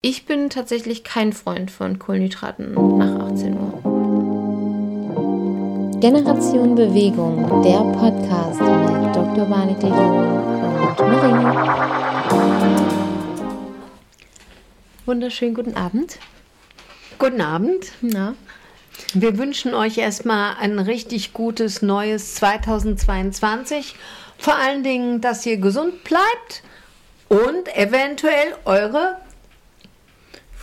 Ich bin tatsächlich kein Freund von Kohlenhydraten nach 18 Uhr. Generation Bewegung, der Podcast mit Dr. Barney und Marie. Wunderschönen guten Abend. Guten Abend. Na? Wir wünschen euch erstmal ein richtig gutes neues 2022. Vor allen Dingen, dass ihr gesund bleibt und eventuell eure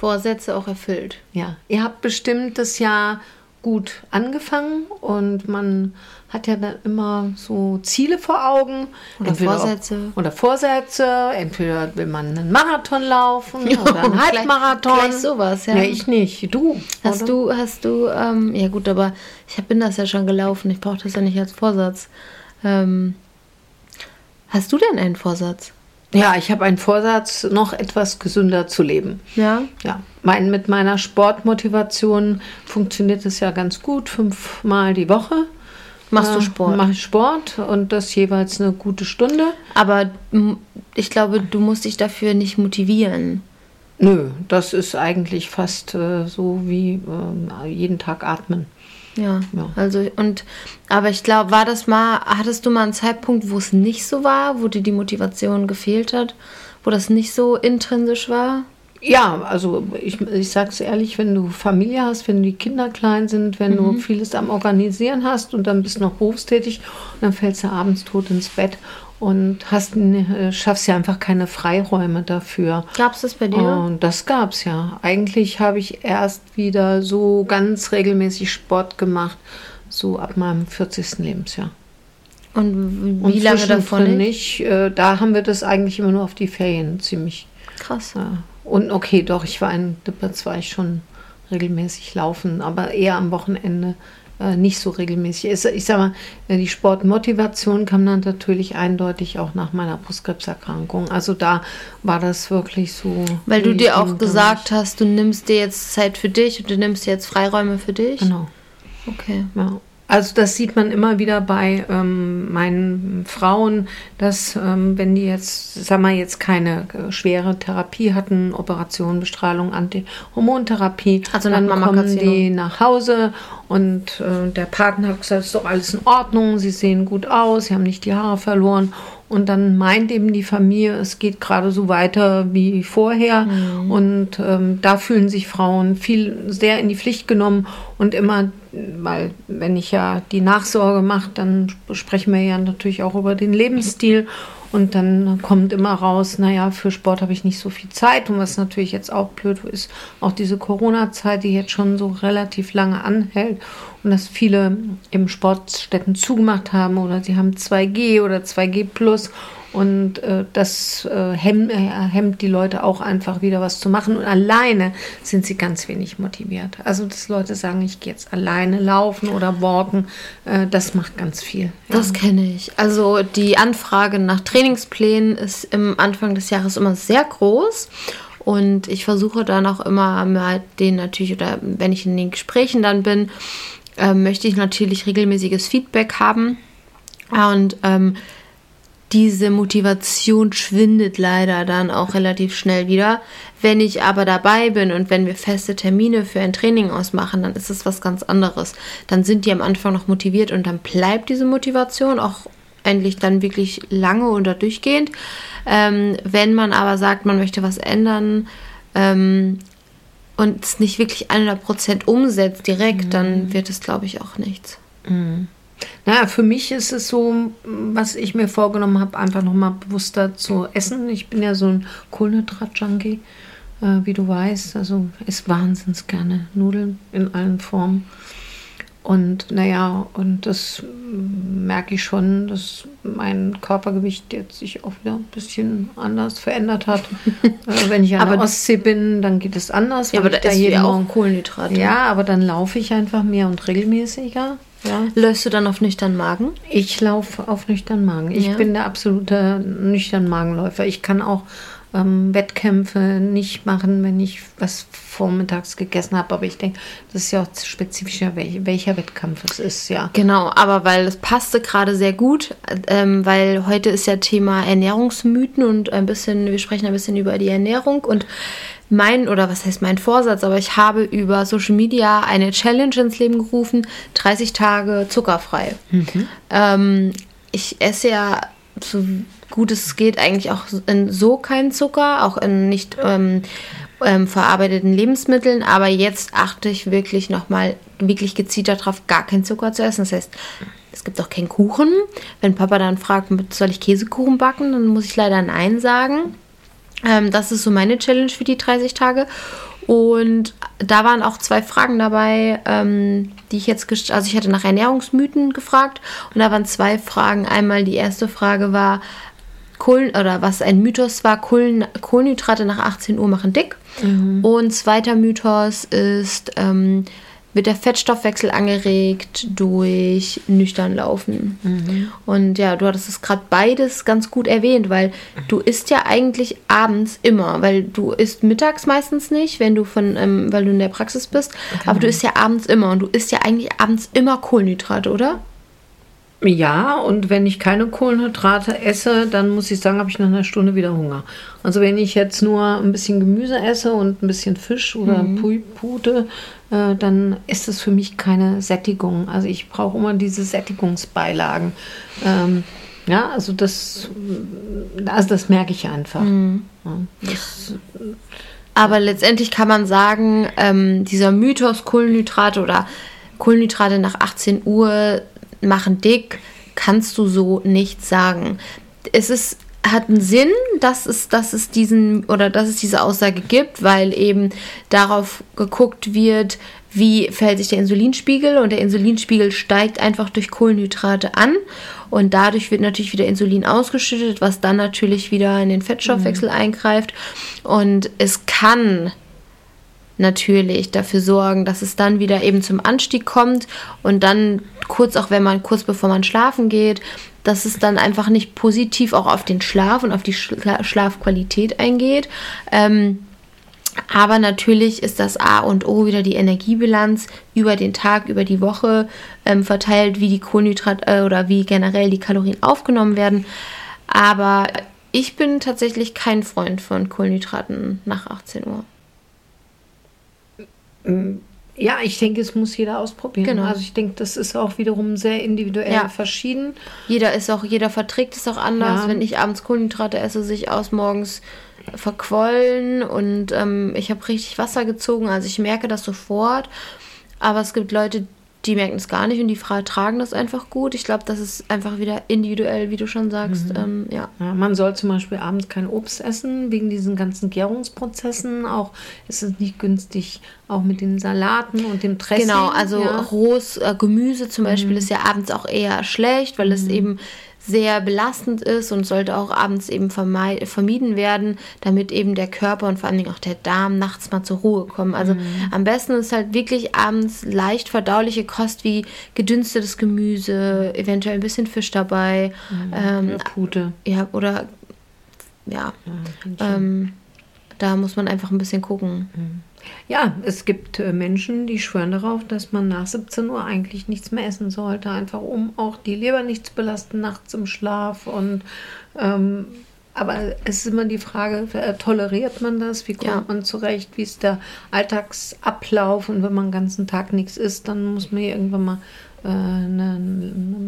Vorsätze auch erfüllt. Ja, ihr habt bestimmt das Jahr gut angefangen und man hat ja dann immer so Ziele vor Augen. Oder Vorsätze. Auch, oder Vorsätze. Entweder will man einen Marathon laufen oder einen Halbmarathon. Gleich sowas, ja. ja. ich nicht. Du. Hast oder? du, hast du, ähm, ja gut, aber ich bin das ja schon gelaufen. Ich brauche das ja nicht als Vorsatz. Ähm, hast du denn einen Vorsatz? Ja, ich habe einen Vorsatz, noch etwas gesünder zu leben. Ja. Ja. Mein, mit meiner Sportmotivation funktioniert es ja ganz gut, fünfmal die Woche. Machst du Sport? Mache ich Sport und das jeweils eine gute Stunde. Aber m- ich glaube, du musst dich dafür nicht motivieren. Nö, das ist eigentlich fast äh, so wie äh, jeden Tag atmen. Ja, Ja. also und aber ich glaube, war das mal, hattest du mal einen Zeitpunkt, wo es nicht so war, wo dir die Motivation gefehlt hat, wo das nicht so intrinsisch war? Ja, also ich, ich sag's ehrlich, wenn du Familie hast, wenn die Kinder klein sind, wenn du vieles am Organisieren hast und dann bist du noch berufstätig dann fällst du abends tot ins Bett und hast, äh, schaffst ja einfach keine Freiräume dafür. Gab es das bei dir? Und das gab's ja. Eigentlich habe ich erst wieder so ganz regelmäßig Sport gemacht, so ab meinem 40. Lebensjahr. Und Und wie lange davon nicht? nicht? Äh, Da haben wir das eigentlich immer nur auf die Ferien ziemlich. Krass. Ja. Und okay, doch, ich war in Lippert, war ich schon regelmäßig laufen, aber eher am Wochenende äh, nicht so regelmäßig. Es- Ich sag mal, äh, die Sportmotivation kam dann natürlich eindeutig auch nach meiner Brustkrebserkrankung. Also da war das wirklich so. Weil du dir auch gesagt hast, du nimmst dir jetzt Zeit für dich und du nimmst dir jetzt Freiräume für dich. Genau. Okay. Ja. Also das sieht man immer wieder bei ähm, meinen Frauen, dass ähm, wenn die jetzt, sag mal, jetzt keine äh, schwere Therapie hatten, Operation, Bestrahlung, Antihormontherapie, Also dann kommen die nach Hause und äh, der Partner hat gesagt, es ist doch alles in Ordnung, sie sehen gut aus, sie haben nicht die Haare verloren. Und dann meint eben die Familie, es geht gerade so weiter wie vorher. Mhm. Und ähm, da fühlen sich Frauen viel sehr in die Pflicht genommen. Und immer, weil wenn ich ja die Nachsorge mache, dann sprechen wir ja natürlich auch über den Lebensstil. Und dann kommt immer raus, naja, für Sport habe ich nicht so viel Zeit. Und was natürlich jetzt auch blöd ist, auch diese Corona-Zeit, die jetzt schon so relativ lange anhält. Und dass viele eben Sportstätten zugemacht haben oder sie haben 2G oder 2G plus. Und äh, das äh, hemm, äh, hemmt die Leute auch einfach wieder was zu machen. Und alleine sind sie ganz wenig motiviert. Also, dass Leute sagen, ich gehe jetzt alleine laufen oder walken, äh, das macht ganz viel. Ja. Das kenne ich. Also die Anfrage nach Trainingsplänen ist im Anfang des Jahres immer sehr groß. Und ich versuche dann auch immer mit denen natürlich, oder wenn ich in den Gesprächen dann bin, äh, möchte ich natürlich regelmäßiges Feedback haben. Und ähm, diese Motivation schwindet leider dann auch relativ schnell wieder. Wenn ich aber dabei bin und wenn wir feste Termine für ein Training ausmachen, dann ist es was ganz anderes. Dann sind die am Anfang noch motiviert und dann bleibt diese Motivation auch endlich dann wirklich lange oder durchgehend. Ähm, wenn man aber sagt, man möchte was ändern ähm, und es nicht wirklich 100% umsetzt direkt, dann wird es, glaube ich, auch nichts. Naja, für mich ist es so, was ich mir vorgenommen habe, einfach nochmal bewusster zu essen. Ich bin ja so ein Kohlenhydrat-Junkie, äh, wie du weißt. Also esse wahnsinnig gerne Nudeln in allen Formen. Und naja, und das merke ich schon, dass mein Körpergewicht jetzt sich auch wieder ein bisschen anders verändert hat. äh, wenn ich an Aber- der Ostsee bin, dann geht es anders. Ja, weil aber ich da ist ja auch Morgen- Kohlenhydrate. Ja, aber dann laufe ich einfach mehr und regelmäßiger. Ja. Läufst du dann auf nüchtern Magen? Ich laufe auf nüchtern Magen. Ich Ja. bin der absolute nüchtern Magenläufer. Ich kann auch ähm, Wettkämpfe nicht machen, wenn ich was vormittags gegessen habe. Aber ich denke, das ist ja auch spezifischer, welch, welcher Wettkampf es ist, ja. Genau, aber weil es passte gerade sehr gut, ähm, weil heute ist ja Thema Ernährungsmythen und ein bisschen, wir sprechen ein bisschen über die Ernährung und mein, oder was heißt mein Vorsatz, aber ich habe über Social Media eine Challenge ins Leben gerufen, 30 Tage zuckerfrei. Ähm, ich esse ja so gut es geht eigentlich auch in so keinen Zucker, auch in nicht ähm, ähm, verarbeiteten Lebensmitteln, aber jetzt achte ich wirklich nochmal wirklich gezielt darauf, gar keinen Zucker zu essen. Das heißt, es gibt auch keinen Kuchen. Wenn Papa dann fragt, soll ich Käsekuchen backen, dann muss ich leider Nein sagen. Ähm, das ist so meine Challenge für die 30 Tage. Und da waren auch zwei Fragen dabei, ähm, die ich jetzt, also ich hatte nach Ernährungsmythen gefragt und da waren zwei Fragen. Einmal die erste Frage war, Kohlen, oder was ein Mythos war, Kohlen, Kohlenhydrate nach 18 Uhr machen dick. Mhm. Und zweiter Mythos ist, ähm, wird der Fettstoffwechsel angeregt durch nüchtern Laufen. Mhm. Und ja, du hattest es gerade beides ganz gut erwähnt, weil du isst ja eigentlich abends immer, weil du isst mittags meistens nicht, wenn du von, ähm, weil du in der Praxis bist, okay. aber du isst ja abends immer und du isst ja eigentlich abends immer Kohlenhydrate, oder? Ja, und wenn ich keine Kohlenhydrate esse, dann muss ich sagen, habe ich nach einer Stunde wieder Hunger. Also wenn ich jetzt nur ein bisschen Gemüse esse und ein bisschen Fisch oder mhm. Pute, äh, dann ist das für mich keine Sättigung. Also ich brauche immer diese Sättigungsbeilagen. Ähm, ja, also das, also das merke ich einfach. Mhm. Ja, das, aber letztendlich kann man sagen, ähm, dieser Mythos Kohlenhydrate oder Kohlenhydrate nach 18 Uhr machen dick, kannst du so nicht sagen. Es ist hat einen Sinn, dass es, dass es diesen oder dass es diese Aussage gibt, weil eben darauf geguckt wird, wie verhält sich der Insulinspiegel und der Insulinspiegel steigt einfach durch Kohlenhydrate an und dadurch wird natürlich wieder Insulin ausgeschüttet, was dann natürlich wieder in den Fettstoffwechsel mhm. eingreift und es kann natürlich dafür sorgen, dass es dann wieder eben zum Anstieg kommt und dann kurz auch wenn man kurz bevor man schlafen geht, dass es dann einfach nicht positiv auch auf den Schlaf und auf die Schla Schlafqualität eingeht. Ähm, aber natürlich ist das A und O wieder die Energiebilanz über den Tag, über die Woche ähm, verteilt, wie die Kohlenhydrate äh, oder wie generell die Kalorien aufgenommen werden. Aber ich bin tatsächlich kein Freund von Kohlenhydraten nach 18 Uhr. Ja, ich denke, es muss jeder ausprobieren. Genau. Also ich denke, das ist auch wiederum sehr individuell ja. verschieden. Jeder ist auch, jeder verträgt es auch anders. Ja. Wenn ich abends Kohlenhydrate esse, sich aus morgens verquollen und ähm, ich habe richtig Wasser gezogen. Also ich merke das sofort. Aber es gibt Leute, die merken es gar nicht und die tragen das einfach gut. Ich glaube, das ist einfach wieder individuell, wie du schon sagst. Mhm. Ähm, ja. ja. Man soll zum Beispiel abends kein Obst essen, wegen diesen ganzen Gärungsprozessen. Auch ist es nicht günstig, auch mit den Salaten und dem Dressing. Genau, also ja. rohes äh, Gemüse zum Beispiel mhm. ist ja abends auch eher schlecht, weil mhm. es eben sehr belastend ist und sollte auch abends eben vermieden werden, damit eben der Körper und vor allen Dingen auch der Darm nachts mal zur Ruhe kommen. Also mhm. am besten ist halt wirklich abends leicht verdauliche Kost wie gedünstetes Gemüse, eventuell ein bisschen Fisch dabei. Mhm. Ähm, oder Pute. Ja, oder ja. ja ähm, da muss man einfach ein bisschen gucken. Mhm. Ja, es gibt äh, Menschen, die schwören darauf, dass man nach 17 Uhr eigentlich nichts mehr essen sollte, einfach um auch die Leber nicht zu belasten nachts im Schlaf. Und ähm, aber es ist immer die Frage, äh, toleriert man das? Wie kommt ja. man zurecht? Wie ist der Alltagsablauf? Und wenn man den ganzen Tag nichts isst, dann muss man irgendwann mal äh, eine,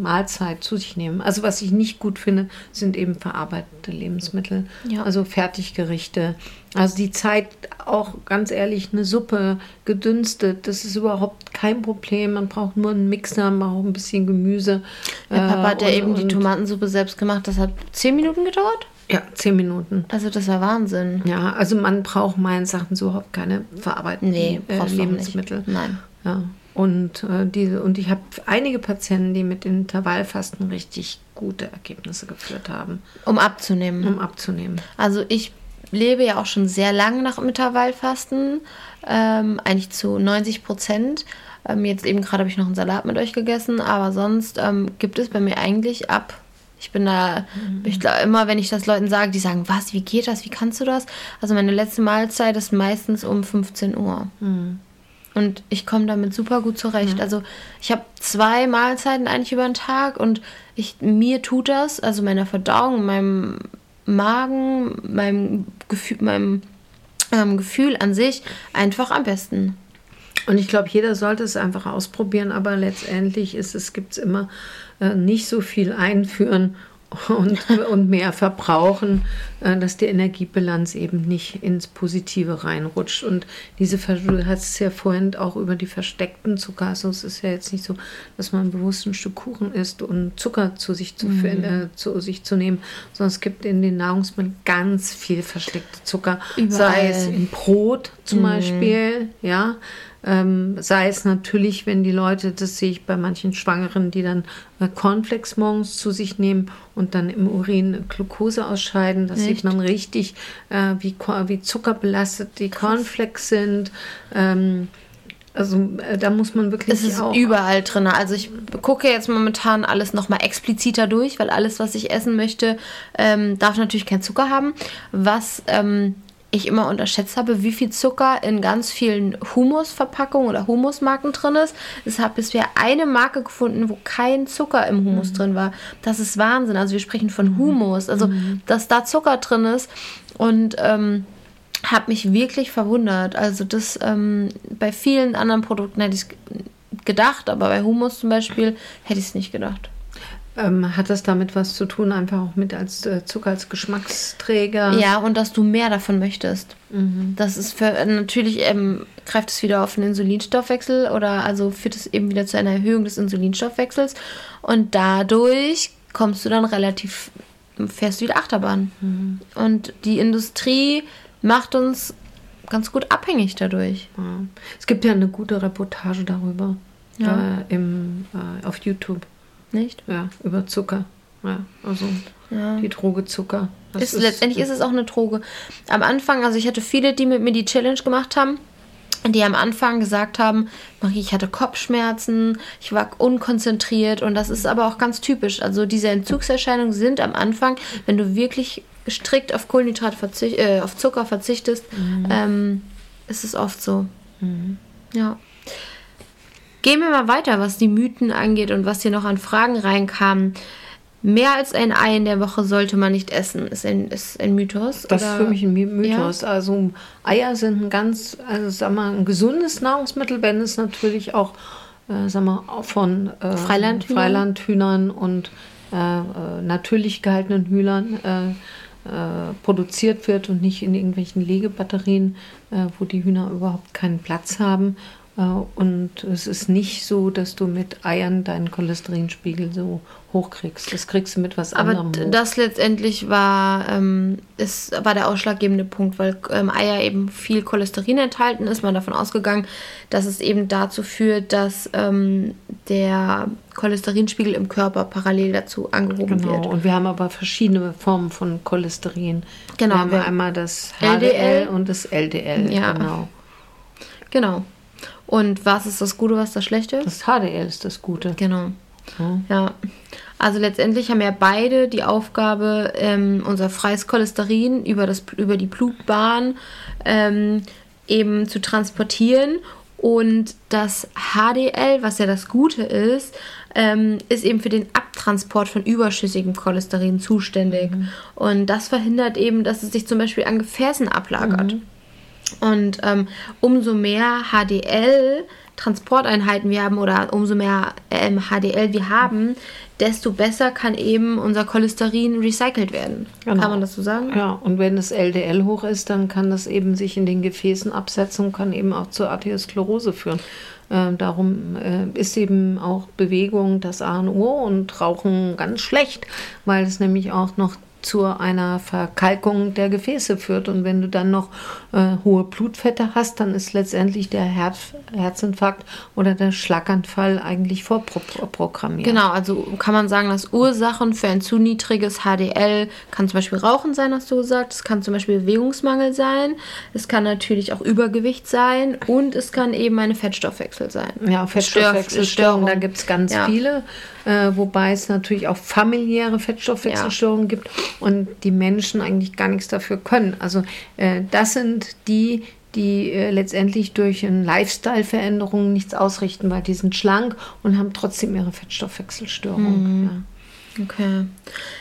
Mahlzeit zu sich nehmen. Also was ich nicht gut finde, sind eben verarbeitete Lebensmittel, ja. also Fertiggerichte. Also die Zeit auch ganz ehrlich eine Suppe gedünstet, das ist überhaupt kein Problem. Man braucht nur einen Mixer, man braucht ein bisschen Gemüse. Der Papa hat ja äh, eben die Tomatensuppe selbst gemacht. Das hat zehn Minuten gedauert. Ja, zehn Minuten. Also das war Wahnsinn. Ja, also man braucht meines Erachtens überhaupt keine verarbeiteten nee, äh, Lebensmittel. Nein. Ja. Und, äh, diese, und ich habe einige Patienten, die mit Intervallfasten richtig gute Ergebnisse geführt haben. Um abzunehmen. Um abzunehmen. Also ich lebe ja auch schon sehr lange nach Intervallfasten, ähm, eigentlich zu 90 Prozent. Ähm, jetzt eben gerade habe ich noch einen Salat mit euch gegessen, aber sonst ähm, gibt es bei mir eigentlich ab. Ich bin da, mhm. ich glaube immer, wenn ich das Leuten sage, die sagen, was, wie geht das, wie kannst du das? Also meine letzte Mahlzeit ist meistens um 15 Uhr. Mhm. Und ich komme damit super gut zurecht. Mhm. Also ich habe zwei Mahlzeiten eigentlich über den Tag und ich, mir tut das, also meiner Verdauung, meinem Magen, meinem Gefühl, meinem ähm, Gefühl an sich einfach am besten. Und ich glaube, jeder sollte es einfach ausprobieren, aber letztendlich ist es, gibt es immer äh, nicht so viel einführen und, und mehr verbrauchen, äh, dass die Energiebilanz eben nicht ins Positive reinrutscht. Und diese, du hast es ja vorhin auch über die versteckten Zucker, also es ist ja jetzt nicht so, dass man bewusst ein Stück Kuchen isst und Zucker zu sich zu, mhm. äh, zu sich zu nehmen, sondern es gibt in den Nahrungsmitteln ganz viel versteckte Zucker, Überall. sei es in Brot zum mhm. Beispiel, ja, ähm, sei es natürlich, wenn die Leute, das sehe ich bei manchen Schwangeren, die dann äh, Cornflakes morgens zu sich nehmen und dann im Urin Glucose ausscheiden. Das Echt? sieht man richtig, äh, wie, wie zuckerbelastet die Cornflakes sind. Ähm, also äh, da muss man wirklich. Es ist auch überall drin. Also ich gucke jetzt momentan alles nochmal expliziter durch, weil alles, was ich essen möchte, ähm, darf natürlich kein Zucker haben. Was ähm, ich immer unterschätzt habe, wie viel Zucker in ganz vielen Humusverpackungen oder Humusmarken drin ist. Ich habe bisher eine Marke gefunden, wo kein Zucker im Humus mhm. drin war. Das ist Wahnsinn. Also wir sprechen von. Humus, also mhm. dass da Zucker drin ist und ähm, habe mich wirklich verwundert. Also das ähm, bei vielen anderen Produkten hätte ich es gedacht, aber bei Humus zum Beispiel hätte ich es nicht gedacht. Ähm, hat das damit was zu tun, einfach auch mit als äh, Zucker als Geschmacksträger? Ja, und dass du mehr davon möchtest. Mhm. Das ist für, natürlich ähm, greift es wieder auf den Insulinstoffwechsel oder also führt es eben wieder zu einer Erhöhung des Insulinstoffwechsels und dadurch kommst du dann relativ fährst du wieder Achterbahn. Mhm. Und die Industrie macht uns ganz gut abhängig dadurch. Ja. Es gibt ja eine gute Reportage darüber ja. äh, im, äh, auf YouTube. Nicht? Ja, über Zucker. Ja, also ja. die Droge Zucker. Ist, ist, letztendlich ist es auch eine Droge. Am Anfang, also ich hatte viele, die mit mir die Challenge gemacht haben, die am Anfang gesagt haben, Marie, ich hatte Kopfschmerzen, ich war unkonzentriert und das ist aber auch ganz typisch. Also diese Entzugserscheinungen sind am Anfang, wenn du wirklich strikt auf Kohlenhydrat verzicht, äh, auf Zucker verzichtest, mhm. ähm, ist es oft so. Mhm. Ja. Gehen wir mal weiter, was die Mythen angeht und was hier noch an Fragen reinkamen. Mehr als ein Ei in der Woche sollte man nicht essen, ist ein, ist ein Mythos. Das oder? ist für mich ein Mythos. Ja. Also Eier sind ein ganz, also sag mal, ein gesundes Nahrungsmittel, wenn es natürlich auch, äh, sag mal, von äh, Freilandhühnern. Freilandhühnern und äh, äh natürlich gehaltenen Hühnern äh, äh, produziert wird und nicht in irgendwelchen Legebatterien, wo die Hühner überhaupt keinen Platz haben. Äh, und es ist nicht so, dass du mit Eiern deinen Cholesterinspiegel so hochkriegst. Das kriegst du mit was anderem. Aber das letztendlich war, ähm, ist, war der ausschlaggebende Punkt, weil ähm, Eier eben viel Cholesterin enthalten ist. Man davon ausgegangen, dass es eben dazu führt, dass ähm, der Cholesterinspiegel im Körper parallel dazu angehoben genau. wird. Und wir haben aber verschiedene Formen von Cholesterin. Genau. Wir haben wir einmal das HDL LDL. und das LDL. Ja. Genau. Genau. Und was ist das Gute, was das Schlechte? Das HDL ist das Gute. Genau. Ja. ja. Also letztendlich haben ja beide die Aufgabe, ähm, unser freies Cholesterin über, das, über die Blutbahn ähm, eben zu transportieren. Und das HDL, was ja das Gute ist, ähm, ist eben für den Abtransport von überschüssigem Cholesterin zuständig. Mhm. Und das verhindert eben, dass es sich zum Beispiel an Gefäßen ablagert. Mhm. Und ähm, umso mehr HDL Transporteinheiten wir haben oder umso mehr ähm, HDL wir haben, desto besser kann eben unser Cholesterin recycelt werden. Genau. Kann man das so sagen? Ja, und wenn das LDL hoch ist, dann kann das eben sich in den Gefäßen absetzen und kann eben auch zur Arteriosklerose führen. Äh, darum äh, ist eben auch Bewegung das A und O und Rauchen ganz schlecht, weil es nämlich auch noch zu einer Verkalkung der Gefäße führt. Und wenn du dann noch äh, hohe Blutfette hast, dann ist letztendlich der Herz, Herzinfarkt oder der Schlaganfall eigentlich vorprogrammiert. Genau, also kann man sagen, dass Ursachen für ein zu niedriges HDL kann zum Beispiel Rauchen sein, hast du gesagt. Es kann zum Beispiel Bewegungsmangel sein. Es kann natürlich auch Übergewicht sein und es kann eben eine Fettstoffwechsel sein. Ja, Fettstoffwechselstörung, da gibt es ganz ja. viele äh, wobei es natürlich auch familiäre Fettstoffwechselstörungen ja. gibt und die Menschen eigentlich gar nichts dafür können. Also äh, das sind die, die äh, letztendlich durch eine Lifestyle-Veränderung nichts ausrichten, weil die sind schlank und haben trotzdem ihre Fettstoffwechselstörung. Mhm. Ja. Okay.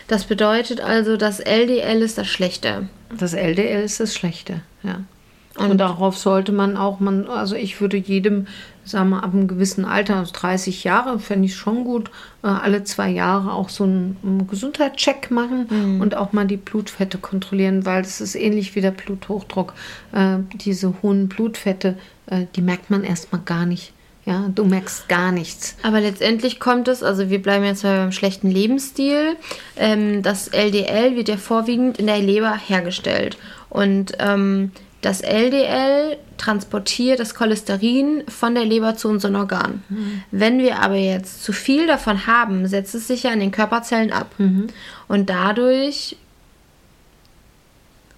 Das bedeutet also, das LDL ist das Schlechte. Das LDL ist das Schlechte, ja. Und, darauf sollte man auch, man, also ich würde jedem, sagen wir, ab einem gewissen Alter, also 30 Jahre, fände ich schon gut, äh, alle zwei Jahre auch so einen, Gesundheitscheck machen Mhm. und auch mal die Blutfette kontrollieren, weil das ist ähnlich wie der Bluthochdruck. Äh, diese hohen Blutfette, äh, die merkt man erstmal gar nicht. Ja, du merkst gar nichts. Aber letztendlich kommt es, also wir bleiben jetzt mal beim schlechten Lebensstil. Ähm, das LDL wird ja vorwiegend in der Leber hergestellt. Und ähm, das LDL transportiert das Cholesterin von der Leber zu unseren Organen. Wenn wir aber jetzt zu viel davon haben, setzt es sich ja in den Körperzellen ab. Und dadurch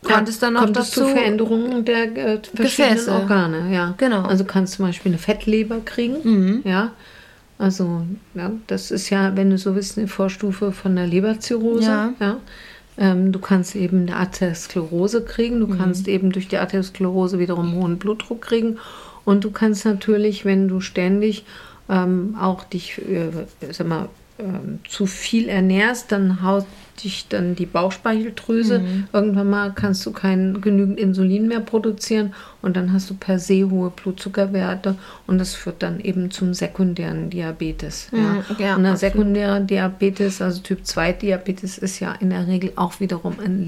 kommt es dann auch kommt dazu. zu Veränderungen der äh, verschiedenen Gefäße. Organe. Ja. Genau. Also kannst zum Beispiel eine Fettleber kriegen. Ja. Also ja, das ist ja, wenn du so willst, eine Vorstufe von der Leberzirrhose. Ja. Ja. Ähm, du kannst eben eine Arteriosklerose kriegen. Du kannst eben durch die Arteriosklerose wiederum hohen Blutdruck kriegen. Und du kannst natürlich, wenn du ständig ähm, auch dich, äh, sag mal, ähm, zu viel ernährst, dann haut dich dann die Bauchspeicheldrüse. Irgendwann mal kannst du kein genügend Insulin mehr produzieren und dann hast du per se hohe Blutzuckerwerte und das führt dann eben zum sekundären Diabetes. Ja. Mhm, ja, und der absolut. sekundäre Diabetes, also Typ 2 Diabetes, ist ja in der Regel auch wiederum ein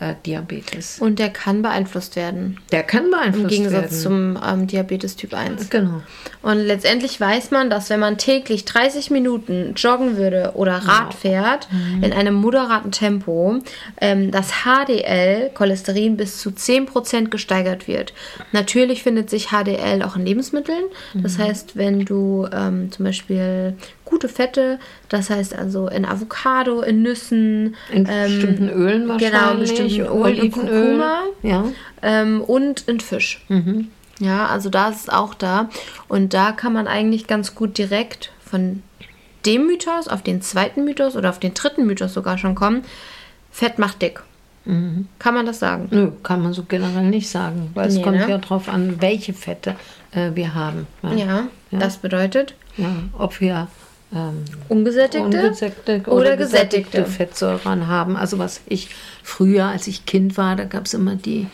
Lebensstil-Diabetes. Und der kann beeinflusst werden. der kann beeinflusst Im Gegensatz werden. zum ähm, Diabetes Typ 1. Genau. Und letztendlich weiß man, dass wenn man täglich 30 Minuten joggen würde oder Rad fährt, in einem moderaten Tempo, ähm, das HDL, Cholesterin, bis zu 10% gesteigert wird. Natürlich findet sich HDL auch in Lebensmitteln. Das heißt, wenn du ähm, zum Beispiel gute Fette, das heißt also in Avocado, in Nüssen, In ähm, bestimmten Ölen wahrscheinlich. Genau, in bestimmten Ölen, in. Kurkuma. Ja. ähm, und in Fisch. Ja, also da ist es auch da. Und da kann man eigentlich ganz gut direkt von dem Mythos auf den zweiten Mythos oder auf den dritten Mythos sogar schon kommen. Fett macht dick. Kann man das sagen? Nö, kann man so generell nicht sagen, weil es Nee, kommt ne? ja darauf an, welche Fette äh, wir haben. Ja. Ja, das bedeutet Ja, ob wir ähm, ungesättigte, ungesättigte oder gesättigte. Fettsäuren haben. Also was ich früher, als ich Kind war, da gab es immer die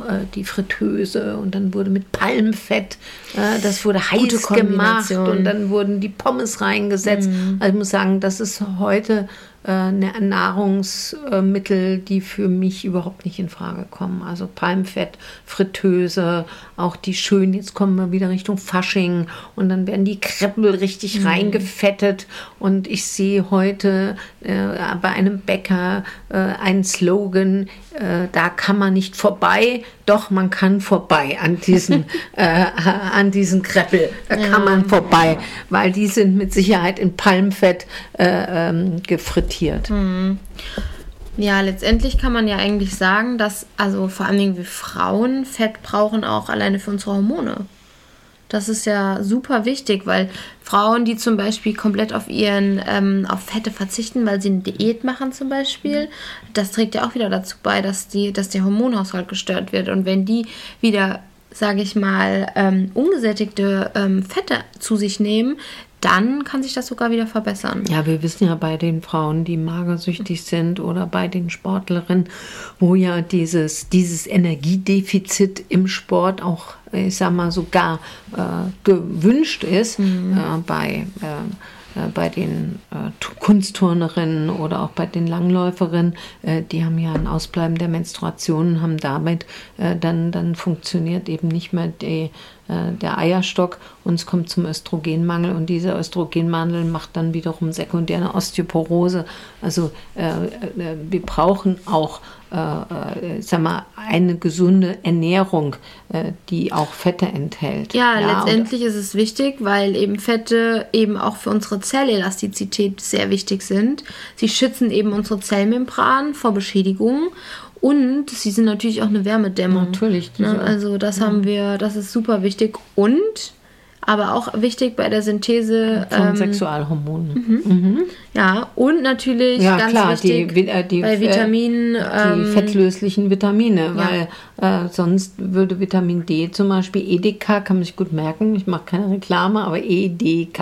äh, die Fritteuse und dann wurde mit Palmfett, äh, das wurde heiß gemacht und dann wurden die Pommes reingesetzt. Also ich muss sagen, das ist heute eine Nahrungsmittel, die für mich überhaupt nicht in Frage kommen. Also Palmfett, Fritteuse, auch die schön, jetzt kommen wir wieder Richtung Fasching und dann werden die Kreppel richtig reingefettet. Und ich sehe heute äh, bei einem Bäcker äh, einen Slogan, äh, da kann man nicht vorbei, doch man kann vorbei an diesen, äh, an diesen Kreppel, da kann man vorbei, weil die sind mit Sicherheit in Palmfett äh, ähm, gefrittiert. Ja, letztendlich kann man ja eigentlich sagen, dass also vor allen Dingen wir Frauen Fett brauchen auch alleine für unsere Hormone. Das ist ja super wichtig, weil Frauen, die zum Beispiel komplett auf ihren ähm, auf Fette verzichten, weil sie eine Diät machen zum Beispiel, das trägt ja auch wieder dazu bei, dass die, dass der Hormonhaushalt gestört wird. Und wenn die wieder, sage ich mal, ähm, ungesättigte ähm, Fette zu sich nehmen, dann kann sich das sogar wieder verbessern. Ja, wir wissen ja bei den Frauen, die magersüchtig sind oder bei den Sportlerinnen, wo ja dieses, dieses Energiedefizit im Sport auch, ich sag mal, sogar äh, gewünscht ist äh, bei, äh, bei den äh, Tu- Kunstturnerinnen oder auch bei den Langläuferinnen. Äh, die haben ja ein Ausbleiben der Menstruation, haben damit äh, dann, dann funktioniert eben nicht mehr die, äh, der Eierstock und es kommt zum Östrogenmangel und dieser Östrogenmangel macht dann wiederum sekundäre Osteoporose. Also äh, äh, wir brauchen auch äh, äh, sag mal, eine gesunde Ernährung, äh, die auch Fette enthält. Ja, und- letztendlich ist es wichtig, weil eben Fette eben auch für unsere Zellelastizität sehr wichtig sind. Sie schützen eben unsere Zellmembran vor Beschädigungen und sie sind natürlich auch eine Wärmedämmung. Natürlich, Ne? Also das haben wir, das ist super wichtig und aber auch wichtig bei der Synthese Von ähm, Sexualhormonen. Ja, und natürlich Ja, ganz klar, wichtig die, äh, die, bei äh, Vitaminen. die ähm, fettlöslichen Vitamine, ja. weil äh, sonst würde Vitamin D zum Beispiel EDK, kann man sich gut merken, ich mache keine Reklame, aber EDK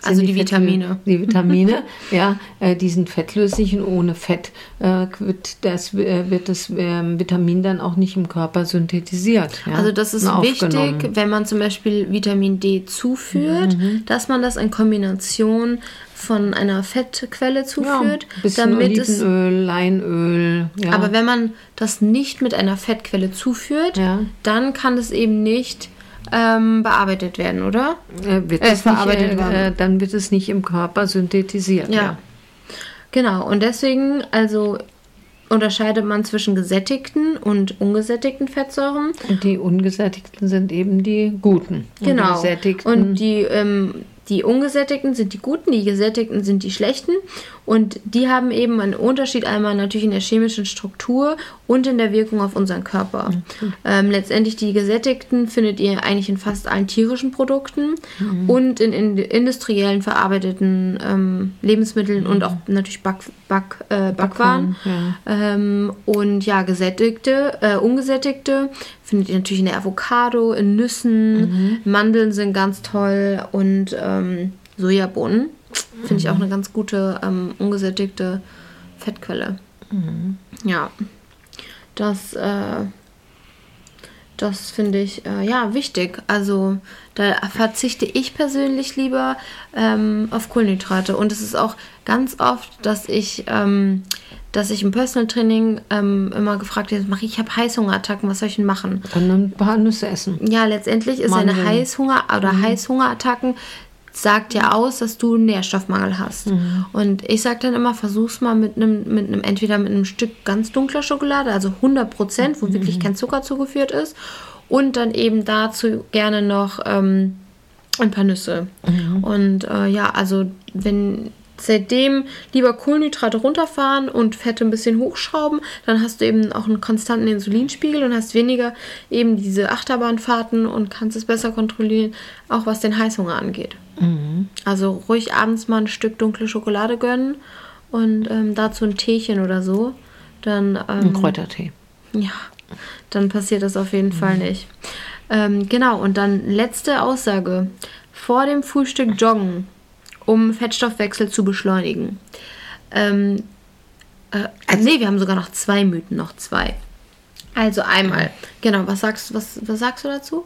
sind Also die fettlö- Vitamine. Die Vitamine, ja, äh, die sind fettlöslich und ohne Fett äh, wird das, äh, wird das ähm, Vitamin dann auch nicht im Körper synthetisiert. Ja, Also das ist wichtig, wenn man zum Beispiel Vitamin D zuführt, Mhm. dass man das in Kombination von einer Fettquelle Ja, zuführt, ein bisschen damit es. Olivenöl, Leinöl. Ja. Aber wenn man das nicht mit einer Fettquelle zuführt, Ja. dann kann es eben nicht ähm, bearbeitet werden, oder? äh, wird äh, es verarbeitet nicht, werden. äh, äh, dann wird es nicht im Körper synthetisiert. Ja. Genau, und deswegen, also unterscheidet man zwischen gesättigten und ungesättigten Fettsäuren. Und die ungesättigten sind eben die guten. Und die Genau. gesättigten, Und die, ähm, die ungesättigten sind die guten, die gesättigten sind die schlechten. Und die haben eben einen Unterschied einmal natürlich in der chemischen Struktur und in der Wirkung auf unseren Körper. Ähm, letztendlich die gesättigten findet ihr eigentlich in fast allen tierischen Produkten und in, in industriellen verarbeiteten ähm, Lebensmitteln und auch natürlich Back, Back, äh, Backwaren. Ähm, und ja, gesättigte, äh, ungesättigte findet ihr natürlich in der Avocado, in Nüssen, Mandeln sind ganz toll und ähm, Sojabohnen finde ich auch eine ganz gute ähm, ungesättigte Fettquelle. Ja, das, äh, das finde ich äh, ja wichtig. Also da verzichte ich persönlich lieber ähm, auf Kohlenhydrate. Und es ist auch ganz oft, dass ich, ähm, dass ich im Personal Training ähm, immer gefragt werde, mache ich, habe Heißhungerattacken, was soll ich denn machen? Dann ein paar Nüsse essen. Ja, letztendlich ist eine Mandeln. Heißhunger oder Heißhungerattacken sagt ja aus, dass du einen Nährstoffmangel hast. Und ich sage dann immer, versuch's mal mit einem, mit einem, entweder mit einem Stück ganz dunkler Schokolade, also 100 Prozent, wo wirklich kein Zucker zugeführt ist, und dann eben dazu gerne noch ähm, ein paar Nüsse. Und äh, ja, also wenn seitdem lieber Kohlenhydrate runterfahren und Fette ein bisschen hochschrauben, dann hast du eben auch einen konstanten Insulinspiegel und hast weniger eben diese Achterbahnfahrten und kannst es besser kontrollieren, auch was den Heißhunger angeht. Also ruhig abends mal ein Stück dunkle Schokolade gönnen und ähm, dazu ein Teechen oder so. Dann Ein ähm, Kräutertee. ja, dann passiert das auf jeden Fall nicht. Ähm, genau, und dann letzte Aussage. Vor dem Frühstück joggen, um Fettstoffwechsel zu beschleunigen. Ähm, äh, also, nee, wir haben sogar noch zwei Mythen, noch zwei. Also einmal, genau, was sagst, was, was sagst du dazu?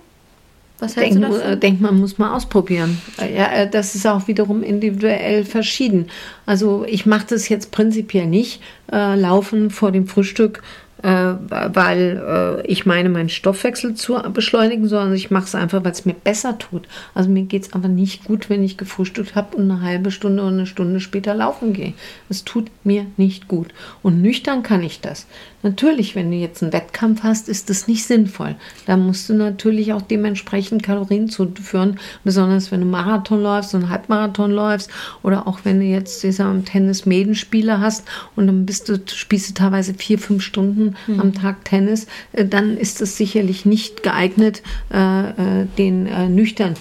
Was hältst Denk, du davon? äh, denk, man muss mal ausprobieren. Äh, Ja, äh, das ist auch wiederum individuell verschieden. Also ich mache das jetzt prinzipiell nicht, äh, laufen vor dem Frühstück, äh, weil äh, ich meine, meinen Stoffwechsel zu beschleunigen, sondern ich mache es einfach, weil es mir besser tut. Also mir geht es aber nicht gut, wenn ich gefrühstückt habe und eine halbe Stunde oder eine Stunde später laufen gehe. Es tut mir nicht gut. Und nüchtern kann ich das. Natürlich, wenn du jetzt einen Wettkampf hast, ist das nicht sinnvoll. Da musst du natürlich auch dementsprechend Kalorien zuführen, besonders wenn du Marathon läufst und Halbmarathon läufst oder auch wenn du jetzt ich sag mal, im Tennis Medenspiele hast und dann bist du, spielst du teilweise vier, fünf Stunden am Tag Tennis, äh, dann ist es sicherlich nicht geeignet, äh, äh, den nüchtern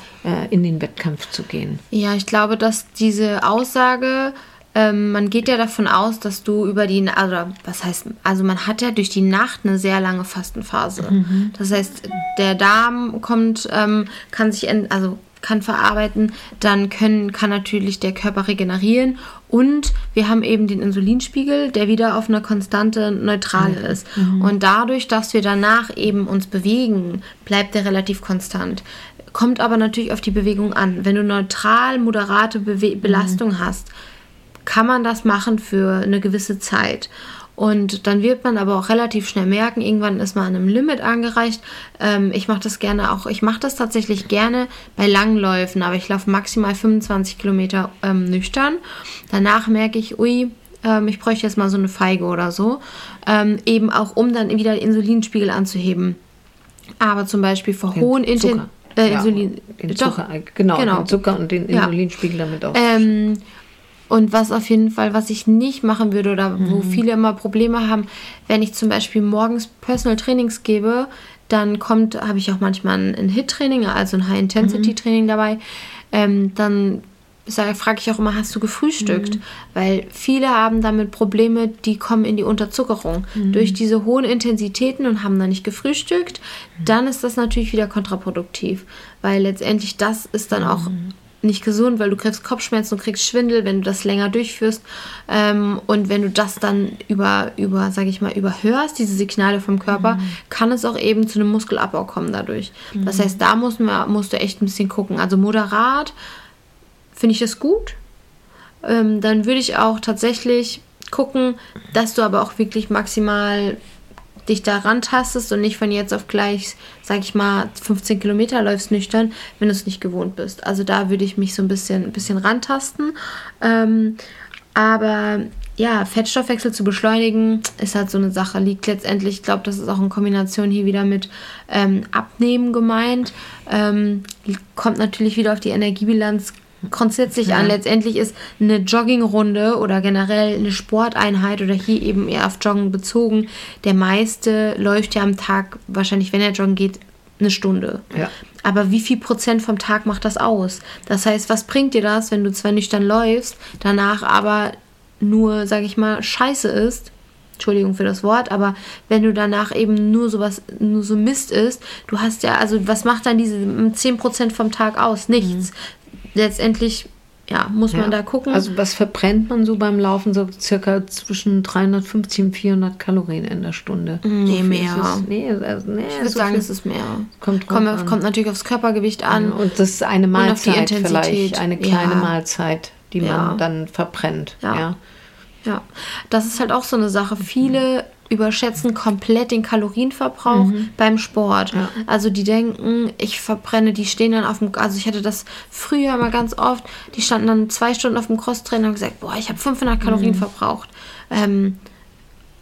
in den Wettkampf zu gehen. Ja, ich glaube, dass diese Aussage, ähm, man geht ja davon aus, dass du über die, also was heißt, also man hat ja durch die Nacht eine sehr lange Fastenphase. Das heißt, der Darm kommt, ähm, kann sich, ent, also kann verarbeiten, dann können, kann natürlich der Körper regenerieren und wir haben eben den Insulinspiegel, der wieder auf einer Konstante neutral ist. Und dadurch, dass wir danach eben uns bewegen, bleibt der relativ konstant. Kommt aber natürlich auf die Bewegung an. Wenn du neutral, moderate Bewe Belastung hast, kann man das machen für eine gewisse Zeit. Und dann wird man aber auch relativ schnell merken, irgendwann ist man an einem Limit angereicht. Ähm, ich mache das gerne auch, ich mache das tatsächlich gerne bei Langläufen, aber ich laufe maximal 25 Kilometer ähm, nüchtern. Danach merke ich, ui, ähm, ich bräuchte jetzt mal so eine Feige oder so. Ähm, eben auch, um dann wieder den Insulinspiegel anzuheben. Aber zum Beispiel vor hohen Inten äh, Ja, Insulin. den Doch, Zucker, genau, genau. den Zucker und den Ja. Insulinspiegel damit auch. Und was auf jeden Fall, was ich nicht machen würde oder wo viele immer Probleme haben, wenn ich zum Beispiel morgens Personal Trainings gebe, dann kommt, habe ich auch manchmal ein, ein HIT-Training, also ein High-Intensity-Training dabei. Ähm, dann frage ich auch immer, hast du gefrühstückt? Mhm. Weil viele haben damit Probleme, die kommen in die Unterzuckerung mhm. durch diese hohen Intensitäten und haben dann nicht gefrühstückt. Dann ist das natürlich wieder kontraproduktiv, weil letztendlich das ist dann auch mhm. Nicht gesund, weil du kriegst Kopfschmerzen und kriegst Schwindel, wenn du das länger durchführst. Ähm, und wenn du das dann über, über sage ich mal, überhörst, diese Signale vom Körper, mhm. kann es auch eben zu einem Muskelabbau kommen dadurch. Das mhm. heißt, da muss man, musst du echt ein bisschen gucken. Also moderat finde ich das gut. Ähm, dann würde ich auch tatsächlich gucken, dass du aber auch wirklich maximal dich da rantastest und nicht von jetzt auf gleich, sag ich mal, 15 Kilometer läufst nüchtern, wenn du es nicht gewohnt bist. Also da würde ich mich so ein bisschen, ein bisschen rantasten. Ähm, aber ja, Fettstoffwechsel zu beschleunigen, ist halt so eine Sache. Liegt letztendlich, ich glaube, das ist auch in Kombination hier wieder mit ähm, Abnehmen gemeint. Ähm, kommt natürlich wieder auf die Energiebilanz grundsätzlich ja. an. Letztendlich ist eine Joggingrunde oder generell eine Sporteinheit oder hier eben eher auf Joggen bezogen. Der meiste läuft ja am Tag, wahrscheinlich wenn er joggen geht, eine Stunde. Ja. Aber wie viel Prozent vom Tag macht das aus? Das heißt, was bringt dir das, wenn du zwar nüchtern läufst, danach aber nur, sag ich mal, scheiße ist? Entschuldigung für das Wort, aber wenn du danach eben nur sowas, nur so Mist isst, du hast ja, also was macht dann diese 10% vom Tag aus? Nichts. Mhm letztendlich ja, muss man da gucken. Also was verbrennt man so beim Laufen? So circa zwischen 350 und 400 Kalorien in der Stunde. Nee, so mehr. Es, nee, also, nee, ich würde so sagen, es ist mehr. Kommt, kommt, kommt, natürlich aufs Körpergewicht an. und das ist eine Mahlzeit vielleicht, eine kleine ja. Mahlzeit, die man ja. dann verbrennt. Ja. ja. Ja, das ist halt auch so eine Sache. Viele überschätzen komplett den Kalorienverbrauch mhm. beim Sport. Ja. Also die denken, ich verbrenne, die stehen dann auf dem, also ich hatte das früher mal ganz oft, die standen dann zwei Stunden auf dem Crosstrainer und gesagt, boah, ich habe 500 Kalorien mhm. verbraucht. Ähm,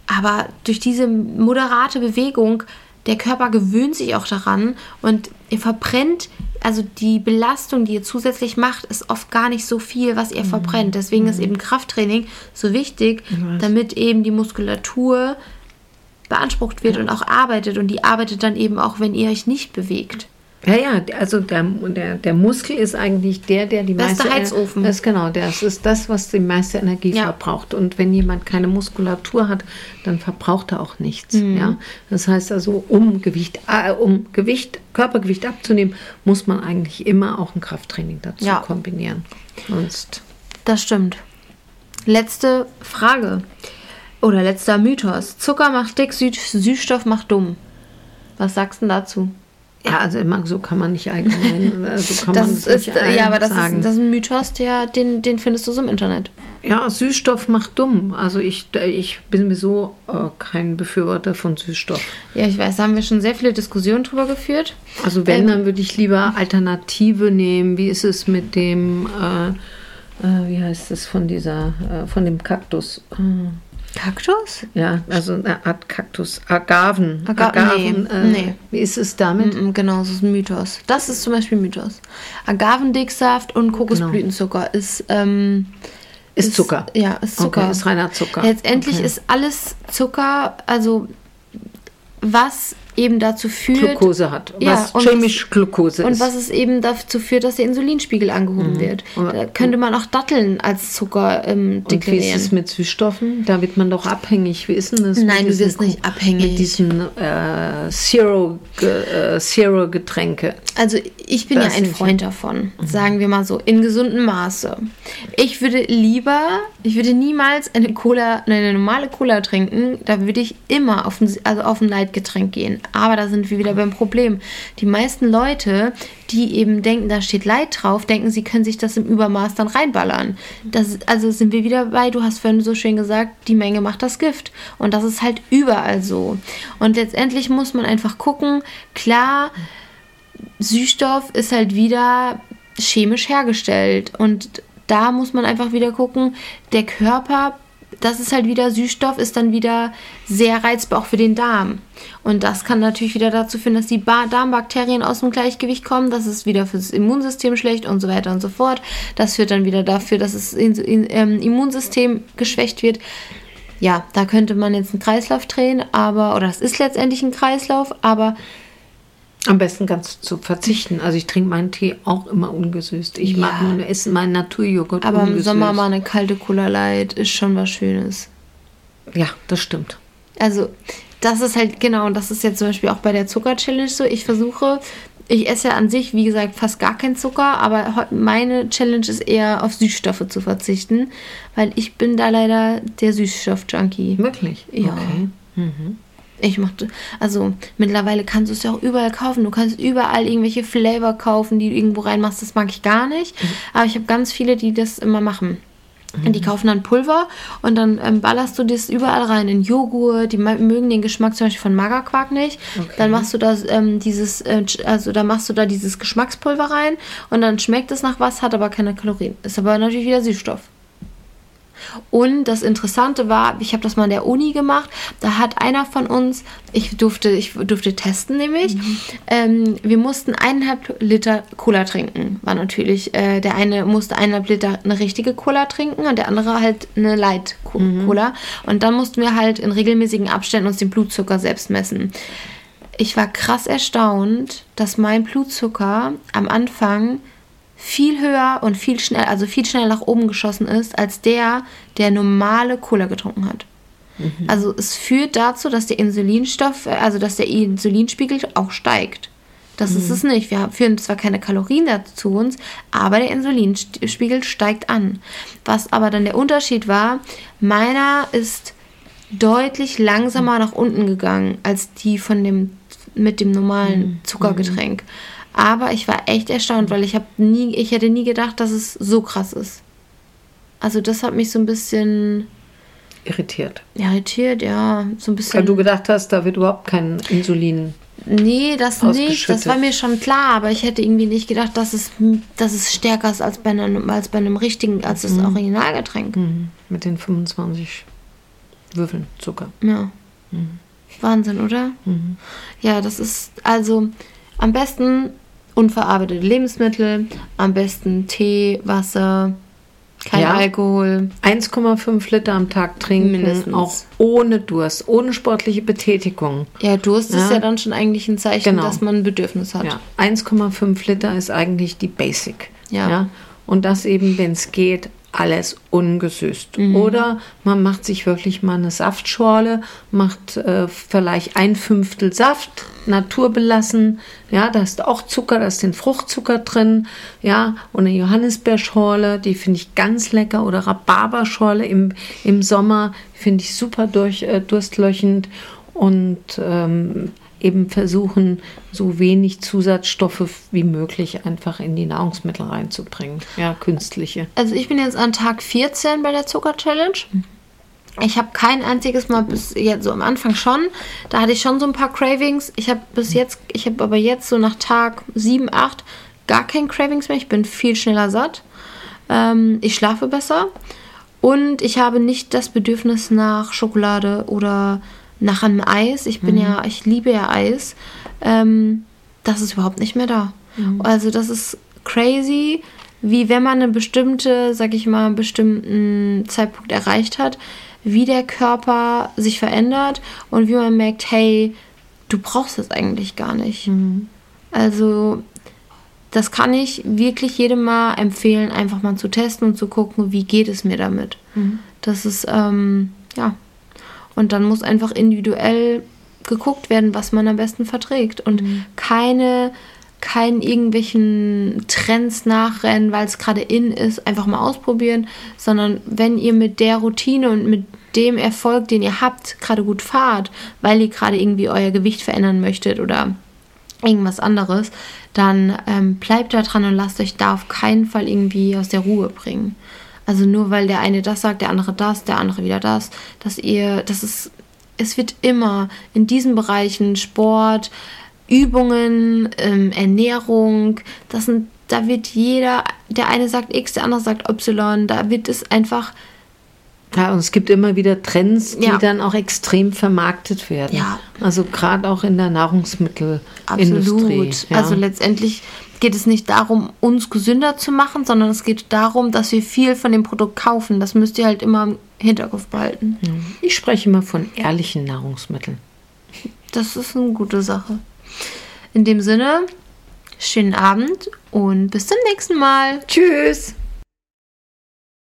aber durch diese moderate Bewegung, der Körper gewöhnt sich auch daran und ihr verbrennt also die Belastung, die ihr zusätzlich macht, ist oft gar nicht so viel, was ihr mhm. verbrennt. Deswegen mhm. ist eben Krafttraining so wichtig, damit eben die Muskulatur beansprucht wird ja. und auch arbeitet. Und die arbeitet dann eben auch, wenn ihr euch nicht bewegt. Ja, ja, also der, der, der Muskel ist eigentlich der, der die das meiste... Das ist der Heizofen. Das, genau, das ist das, was die meiste Energie ja. verbraucht. Und wenn jemand keine Muskulatur hat, dann verbraucht er auch nichts. Mhm. Ja? Das heißt also, um Gewicht, äh, um Gewicht, Körpergewicht abzunehmen, muss man eigentlich immer auch ein Krafttraining dazu ja. kombinieren. Sonst... Das stimmt. Letzte Frage. Oder letzter Mythos. Zucker macht dick, Süßstoff macht dumm. Was sagst du dazu? Ja, also immer so kann man nicht allgemein. So kann das man ist, nicht ja, aber das sagen. ist, das ist ein Mythos, der, den, den findest du so im Internet. Ja, Süßstoff macht dumm. Also ich, ich bin sowieso äh, kein Befürworter von Süßstoff. Ja, ich weiß, da haben wir schon sehr viele Diskussionen drüber geführt. Also wenn, ähm, dann würde ich lieber Alternative nehmen. Wie ist es mit dem, äh, äh, wie heißt es, von dieser, äh, von dem Kaktus? Äh, Kaktus? Ja, also eine Art Kaktus. Agaven. Aga Agaven. Nee, äh, nee. Wie ist es damit? Mm, mm, genau, das ist ein Mythos. Das ist zum Beispiel ein Mythos. Agavendicksaft und Kokosblütenzucker genau. ist, ähm, ist, ist Zucker. Ja, ist Zucker. Okay, ist reiner Zucker. Letztendlich okay. ist alles Zucker, also was eben dazu führt. Glucose hat. Ja, was chemisch was, Glucose ist. Und was es eben dazu führt, dass der Insulinspiegel angehoben mhm. wird. Da könnte man auch Datteln als Zucker ähm, deklarieren. Und wie ist es mit Süßstoffen? Da wird man doch abhängig. Wie ist denn das? Nein, du wirst nicht abhängig. Mit diesen äh, Zero-Getränke. Äh, Zero also ich bin das ja ein Freund davon, mhm. sagen wir mal so, in gesundem Maße. Ich würde lieber, ich würde niemals eine Cola, eine normale Cola trinken. Da würde ich immer auf ein, also auf ein Leitgetränk gehen. Aber da sind wir wieder beim Problem. Die meisten Leute, die eben denken, da steht Leid drauf, denken, sie können sich das im Übermaß dann reinballern. Das, also sind wir wieder bei, du hast vorhin so schön gesagt, die Menge macht das Gift. Und das ist halt überall so. Und letztendlich muss man einfach gucken, klar, Süßstoff ist halt wieder chemisch hergestellt. Und da muss man einfach wieder gucken, der Körper das ist halt wieder Süßstoff, ist dann wieder sehr reizbar auch für den Darm. Und das kann natürlich wieder dazu führen, dass die Darmbakterien aus dem Gleichgewicht kommen. Das ist wieder für das Immunsystem schlecht und so weiter und so fort. Das führt dann wieder dafür, dass das ähm, Immunsystem geschwächt wird. Ja, da könnte man jetzt einen Kreislauf drehen, aber, oder es ist letztendlich ein Kreislauf, aber Am besten ganz zu verzichten. Also ich trinke meinen Tee auch immer ungesüßt. Ich Ja. mag nur essen meinen Naturjoghurt Aber im ungesüßt. Sommer mal eine kalte Cola Light ist schon was Schönes. Ja, das stimmt. Also, das ist halt, genau, und das ist jetzt zum Beispiel auch bei der Zucker-Challenge so. Ich versuche, ich esse ja an sich, wie gesagt, fast gar keinen Zucker, aber meine Challenge ist eher auf Süßstoffe zu verzichten, weil ich bin da leider der Süßstoff-Junkie. Wirklich? Ja. Okay. Ich mochte, also mittlerweile kannst du es ja auch überall kaufen. Du kannst überall irgendwelche Flavor kaufen, die du irgendwo reinmachst. Das mag ich gar nicht. Aber ich habe ganz viele, die das immer machen. Und Die kaufen dann Pulver und dann ähm, ballerst du das überall rein in Joghurt. Die mögen den Geschmack zum Beispiel von Magerquark nicht. Dann machst du das ähm, dieses, äh, also da machst du da dieses Geschmackspulver rein und dann schmeckt es nach was, hat aber keine Kalorien. Ist aber natürlich wieder Süßstoff. Und das Interessante war, ich habe das mal in der Uni gemacht, da hat einer von uns, ich durfte, ich durfte testen nämlich, ähm, wir mussten eineinhalb Liter Cola trinken. War natürlich, äh, der eine musste eineinhalb Liter eine richtige Cola trinken und der andere halt eine Light Co- Cola. Und dann mussten wir halt in regelmäßigen Abständen uns den Blutzucker selbst messen. Ich war krass erstaunt, dass mein Blutzucker am Anfang viel höher und viel schnell, also viel schneller nach oben geschossen ist, als der, der normale Cola getrunken hat. Also es führt dazu, dass der Insulinstoff, also dass der Insulinspiegel auch steigt. Das ist es nicht. Wir führen zwar keine Kalorien dazu zu uns, aber der Insulinspiegel steigt an. Was aber dann der Unterschied war, meiner ist deutlich langsamer nach unten gegangen als die von dem mit dem normalen Zuckergetränk. Aber ich war echt erstaunt, weil ich habe nie, ich hätte nie gedacht, dass es so krass ist. Also das hat mich so ein bisschen Irritiert. irritiert, ja, so ein Weil bisschen. du gedacht hast, da wird überhaupt kein Insulin. Nee, das nicht. Das war mir schon klar, aber ich hätte irgendwie nicht gedacht, dass es, dass es stärker ist als bei einem, als bei einem richtigen, als das Originalgetränk. Mit den 25 Würfeln Zucker. Ja. Wahnsinn, oder? Ja, das ist also am besten unverarbeitete Lebensmittel, am besten Tee, Wasser, kein Ja. Alkohol. 1,5 Liter am Tag trinken, Mindestens. auch ohne Durst, ohne sportliche Betätigung. Ja, Durst ist Ja. ja dann schon eigentlich ein Zeichen, Genau. dass man ein Bedürfnis hat. Ja, 1,5 Liter ist eigentlich die Basic. Ja. Und das eben, wenn es geht, alles ungesüßt. Mhm. Oder man macht sich wirklich mal eine Saftschorle, macht äh, vielleicht ein Fünftel Saft, naturbelassen. Ja, da ist auch Zucker, da ist den Fruchtzucker drin. Ja, und eine Johannisbeerschorle, die finde ich ganz lecker. Oder Rhabarberschorle im, im Sommer, finde ich super durch, äh, durstlöchend. Und ähm, eben versuchen, so wenig Zusatzstoffe wie möglich einfach in die Nahrungsmittel reinzubringen. Ja, künstliche. Also ich bin jetzt an Tag 14 bei der Zucker-Challenge. Ich habe kein einziges Mal bis jetzt, so am Anfang schon, da hatte ich schon so ein paar Cravings. Ich habe bis jetzt, ich habe aber jetzt so nach Tag 7, 8 gar kein Cravings mehr. Ich bin viel schneller satt. Ähm, ich schlafe besser. Und ich habe nicht das Bedürfnis nach Schokolade oder nach einem Eis. Ich bin ja, ich liebe ja Eis. Ähm, das ist überhaupt nicht mehr da. Also das ist crazy, wie wenn man eine bestimmte, sag ich mal, einen bestimmten Zeitpunkt erreicht hat, wie der Körper sich verändert und wie man merkt, hey, du brauchst das eigentlich gar nicht. Also das kann ich wirklich jedem mal empfehlen, einfach mal zu testen und zu gucken, wie geht es mir damit. Das ist, ähm, ja. Und dann muss einfach individuell geguckt werden, was man am besten verträgt. Und keine, keinen irgendwelchen Trends nachrennen, weil es gerade in ist, einfach mal ausprobieren, sondern wenn ihr mit der Routine und mit dem Erfolg, den ihr habt, gerade gut fahrt, weil ihr gerade irgendwie euer Gewicht verändern möchtet oder irgendwas anderes, dann ähm, bleibt da dran und lasst euch da auf keinen Fall irgendwie aus der Ruhe bringen. Also nur weil der eine das sagt, der andere das, der andere wieder das, dass ihr, das ist, es wird immer in diesen Bereichen Sport, Übungen, ähm, Ernährung, das sind, da wird jeder, der eine sagt X, der andere sagt Y, da wird es einfach Ja, und es gibt immer wieder Trends, die Ja. dann auch extrem vermarktet werden. Ja. Also gerade auch in der Nahrungsmittelindustrie. Absolut. Ja. Also letztendlich geht es nicht darum, uns gesünder zu machen, sondern es geht darum, dass wir viel von dem Produkt kaufen. Das müsst ihr halt immer im Hinterkopf behalten. ich spreche immer von ehrlichen Nahrungsmitteln. Das ist eine gute Sache. In dem Sinne, schönen Abend und bis zum nächsten Mal. Tschüss.